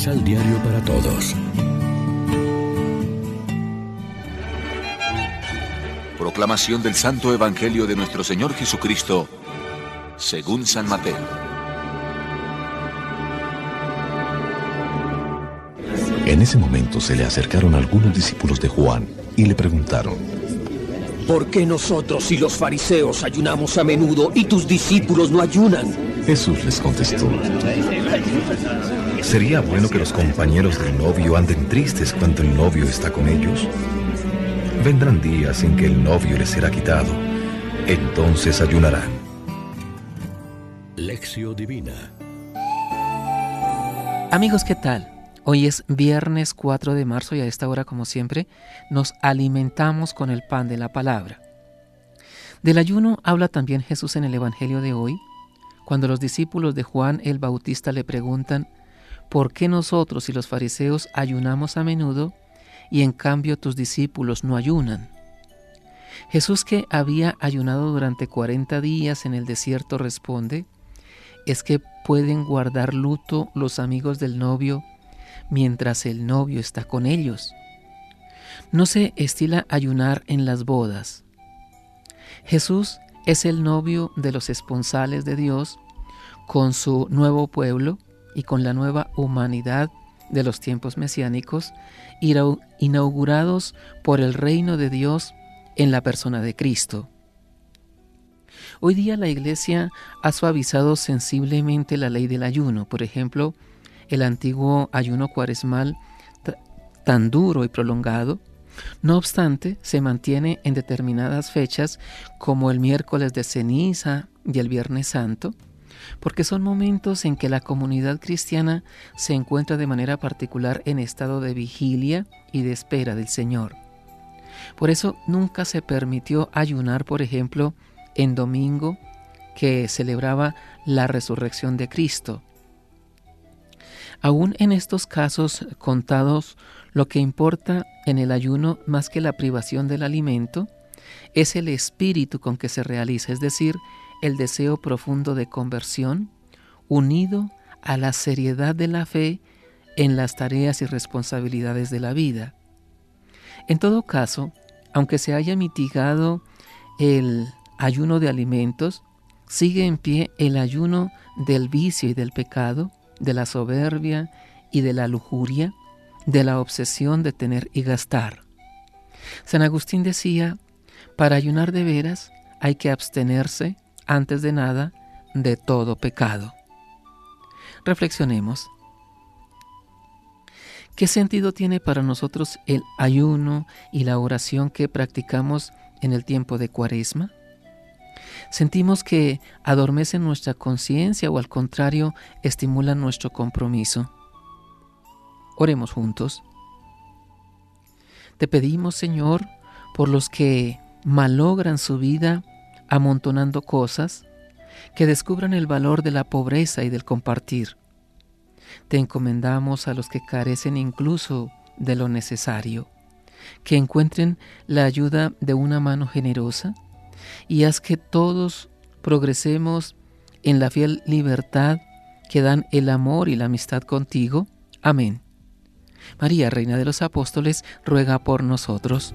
Misal Diario para Todos. Proclamación del Santo Evangelio de nuestro Señor Jesucristo, según San Mateo. En ese momento se le acercaron algunos discípulos de Juan y le preguntaron, ¿Por qué nosotros y los fariseos ayunamos a menudo y tus discípulos no ayunan? Jesús les contestó, ¿Sería bueno que los compañeros del novio anden tristes cuando el novio está con ellos? Vendrán días en que el novio les será quitado, entonces ayunarán. Lección Divina Amigos, ¿qué tal? Hoy es viernes 4 de marzo y a esta hora, como siempre, nos alimentamos con el pan de la palabra. Del ayuno habla también Jesús en el Evangelio de hoy, cuando los discípulos de Juan el Bautista le preguntan, ¿por qué nosotros y los fariseos ayunamos a menudo y en cambio tus discípulos no ayunan? Jesús que había ayunado durante 40 días en el desierto responde, es que pueden guardar luto los amigos del novio mientras el novio está con ellos. No se estila ayunar en las bodas. Jesús es el novio de los esponsales de Dios con su nuevo pueblo y con la nueva humanidad de los tiempos mesiánicos, inaugurados por el reino de Dios en la persona de Cristo. Hoy día la Iglesia ha suavizado sensiblemente la ley del ayuno. Por ejemplo, el antiguo ayuno cuaresmal tan duro y prolongado. No obstante, se mantiene en determinadas fechas como el miércoles de ceniza y el viernes santo, porque son momentos en que la comunidad cristiana se encuentra de manera particular en estado de vigilia y de espera del Señor. Por eso nunca se permitió ayunar, por ejemplo, en domingo, que celebraba la resurrección de Cristo. Aún en estos casos contados, lo que importa en el ayuno más que la privación del alimento es el espíritu con que se realiza, es decir, el deseo profundo de conversión, unido a la seriedad de la fe en las tareas y responsabilidades de la vida. En todo caso, aunque se haya mitigado el ayuno de alimentos, sigue en pie el ayuno del vicio y del pecado, de la soberbia y de la lujuria, de la obsesión de tener y gastar. San Agustín decía, para ayunar de veras hay que abstenerse, antes de nada, de todo pecado. Reflexionemos. ¿Qué sentido tiene para nosotros el ayuno y la oración que practicamos en el tiempo de Cuaresma? sentimos que adormecen nuestra conciencia o al contrario estimulan nuestro compromiso. Oremos juntos. Te pedimos, Señor, por los que malogran su vida amontonando cosas, que descubran el valor de la pobreza y del compartir. Te encomendamos a los que carecen incluso de lo necesario, que encuentren la ayuda de una mano generosa y haz que todos progresemos en la fiel libertad que dan el amor y la amistad contigo. Amén. María, Reina de los Apóstoles, ruega por nosotros.